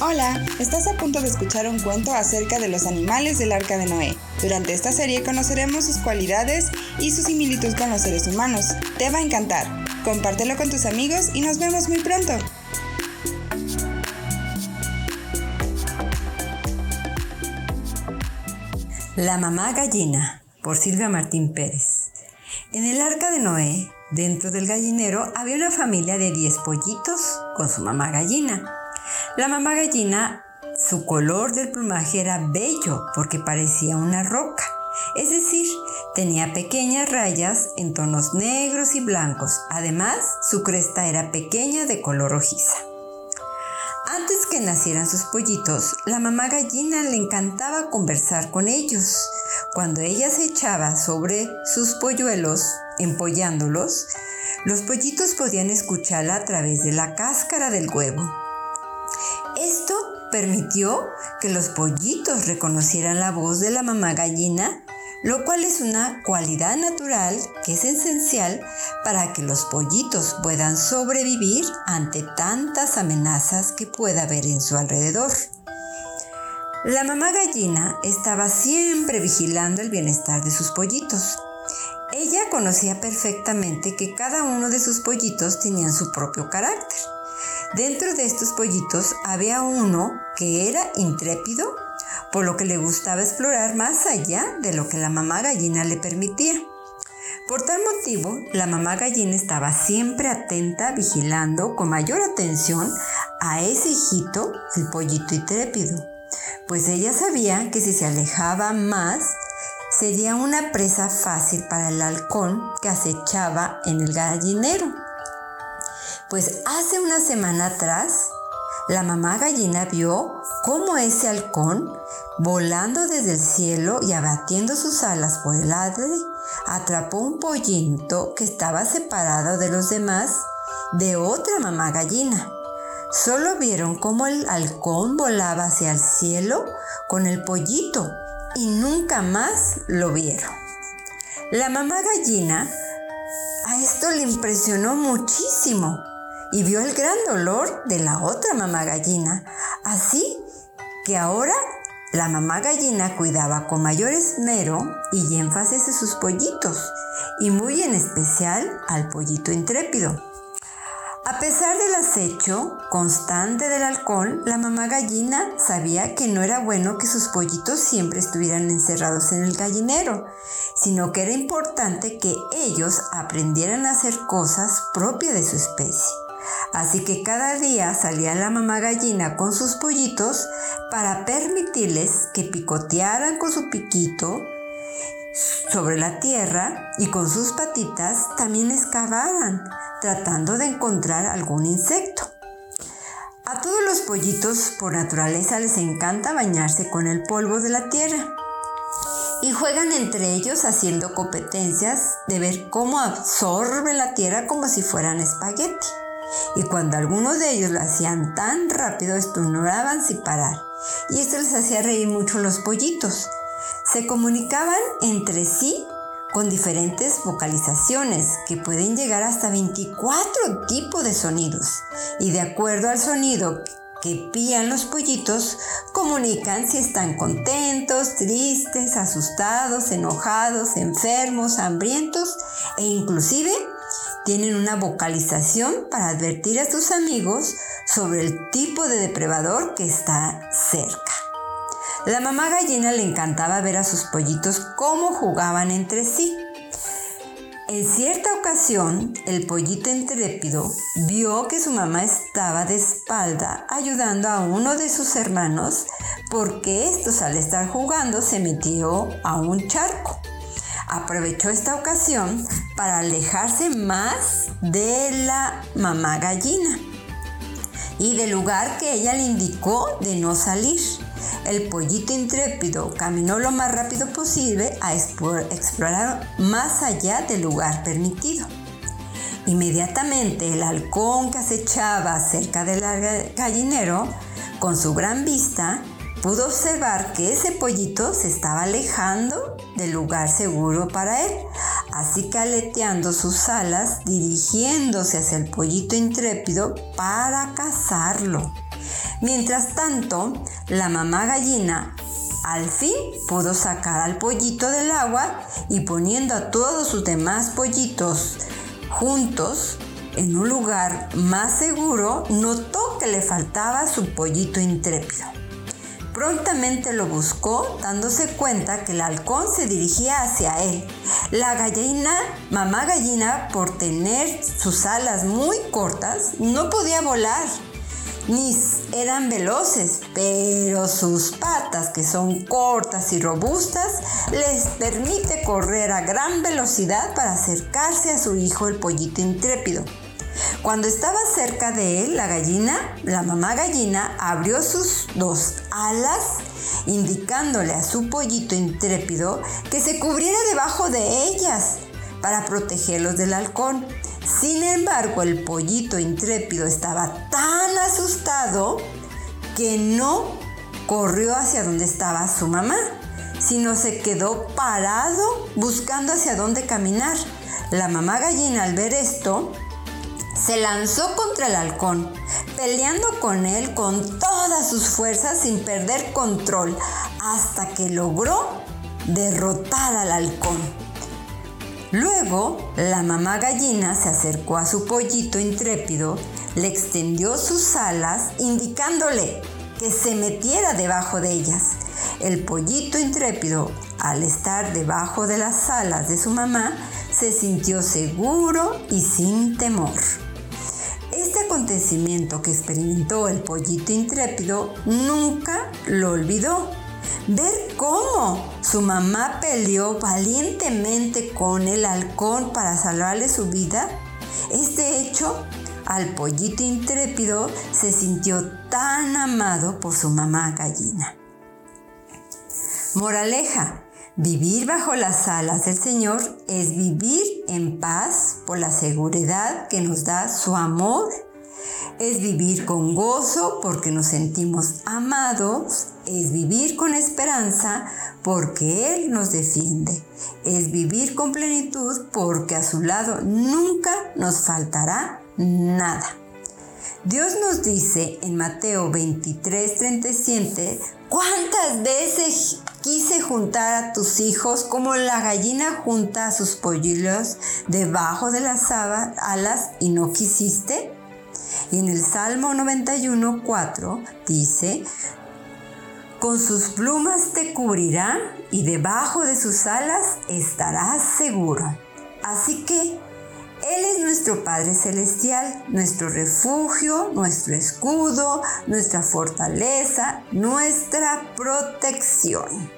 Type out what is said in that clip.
Hola, estás a punto de escuchar un cuento acerca de los animales del arca de Noé. Durante esta serie conoceremos sus cualidades y su similitud con los seres humanos. Te va a encantar. Compártelo con tus amigos y nos vemos muy pronto. La mamá gallina, por Silvia Martín Pérez. En el arca de Noé, dentro del gallinero, había una familia de 10 pollitos con su mamá gallina. La mamá gallina, su color del plumaje era bello porque parecía una roca. Es decir, tenía pequeñas rayas en tonos negros y blancos. Además, su cresta era pequeña de color rojiza. Antes que nacieran sus pollitos, la mamá gallina le encantaba conversar con ellos. Cuando ella se echaba sobre sus polluelos, empollándolos, los pollitos podían escucharla a través de la cáscara del huevo. Esto permitió que los pollitos reconocieran la voz de la mamá gallina, lo cual es una cualidad natural que es esencial para que los pollitos puedan sobrevivir ante tantas amenazas que pueda haber en su alrededor. La mamá gallina estaba siempre vigilando el bienestar de sus pollitos. Ella conocía perfectamente que cada uno de sus pollitos tenían su propio carácter. Dentro de estos pollitos había uno que era intrépido, por lo que le gustaba explorar más allá de lo que la mamá gallina le permitía. Por tal motivo, la mamá gallina estaba siempre atenta, vigilando con mayor atención a ese hijito, el pollito intrépido, pues ella sabía que si se alejaba más, sería una presa fácil para el halcón que acechaba en el gallinero. Pues hace una semana atrás, la mamá gallina vio cómo ese halcón, volando desde el cielo y abatiendo sus alas por el aire, atrapó un pollito que estaba separado de los demás de otra mamá gallina. Solo vieron cómo el halcón volaba hacia el cielo con el pollito y nunca más lo vieron. La mamá gallina a esto le impresionó muchísimo y vio el gran dolor de la otra mamá gallina. Así que ahora la mamá gallina cuidaba con mayor esmero y énfasis a sus pollitos, y muy en especial al pollito intrépido. A pesar del acecho constante del halcón, la mamá gallina sabía que no era bueno que sus pollitos siempre estuvieran encerrados en el gallinero, sino que era importante que ellos aprendieran a hacer cosas propias de su especie. Así que cada día salía la mamá gallina con sus pollitos para permitirles que picotearan con su piquito sobre la tierra y con sus patitas también excavaran, tratando de encontrar algún insecto. A todos los pollitos por naturaleza les encanta bañarse con el polvo de la tierra y juegan entre ellos haciendo competencias de ver cómo absorben la tierra como si fueran espagueti y cuando algunos de ellos lo hacían tan rápido estornudaban sin parar, y esto les hacía reír mucho los pollitos. Se comunicaban entre sí con diferentes vocalizaciones que pueden llegar hasta 24 tipos de sonidos, y de acuerdo al sonido que pían los pollitos, comunican si están contentos, tristes, asustados, enojados, enfermos, hambrientos e inclusive tienen una vocalización para advertir a sus amigos sobre el tipo de depredador que está cerca. La mamá gallina le encantaba ver a sus pollitos cómo jugaban entre sí. En cierta ocasión, el pollito intrépido vio que su mamá estaba de espalda ayudando a uno de sus hermanos porque estos al estar jugando se metió a un charco aprovechó esta ocasión para alejarse más de la mamá gallina y del lugar que ella le indicó de no salir. El pollito intrépido caminó lo más rápido posible a explorar más allá del lugar permitido. Inmediatamente el halcón que acechaba cerca del gallinero, con su gran vista, pudo observar que ese pollito se estaba alejando del lugar seguro para él, así que aleteando sus alas, dirigiéndose hacia el pollito intrépido para cazarlo. Mientras tanto, la mamá gallina al fin pudo sacar al pollito del agua y poniendo a todos sus demás pollitos juntos en un lugar más seguro, notó que le faltaba su pollito intrépido. Prontamente lo buscó, dándose cuenta que el halcón se dirigía hacia él. La gallina, mamá gallina, por tener sus alas muy cortas, no podía volar ni eran veloces, pero sus patas, que son cortas y robustas, les permite correr a gran velocidad para acercarse a su hijo el pollito intrépido. Cuando estaba cerca de él, la gallina, la mamá gallina, abrió sus dos alas, indicándole a su pollito intrépido que se cubriera debajo de ellas para protegerlos del halcón. Sin embargo, el pollito intrépido estaba tan asustado que no corrió hacia donde estaba su mamá, sino se quedó parado buscando hacia dónde caminar. La mamá gallina al ver esto, se lanzó contra el halcón, peleando con él con todas sus fuerzas sin perder control, hasta que logró derrotar al halcón. Luego, la mamá gallina se acercó a su pollito intrépido, le extendió sus alas, indicándole que se metiera debajo de ellas. El pollito intrépido, al estar debajo de las alas de su mamá, se sintió seguro y sin temor. Acontecimiento que experimentó el pollito intrépido nunca lo olvidó ver cómo su mamá peleó valientemente con el halcón para salvarle su vida, este hecho al pollito intrépido se sintió tan amado por su mamá gallina. Moraleja, vivir bajo las alas del Señor es vivir en paz por la seguridad que nos da su amor es vivir con gozo porque nos sentimos amados, es vivir con esperanza porque Él nos defiende, es vivir con plenitud porque a su lado nunca nos faltará nada. Dios nos dice en Mateo 23, 37, ¿cuántas veces quise juntar a tus hijos como la gallina junta a sus polluelos debajo de las alas y no quisiste? Y en el Salmo 91, 4 dice, con sus plumas te cubrirá y debajo de sus alas estarás seguro. Así que Él es nuestro Padre Celestial, nuestro refugio, nuestro escudo, nuestra fortaleza, nuestra protección.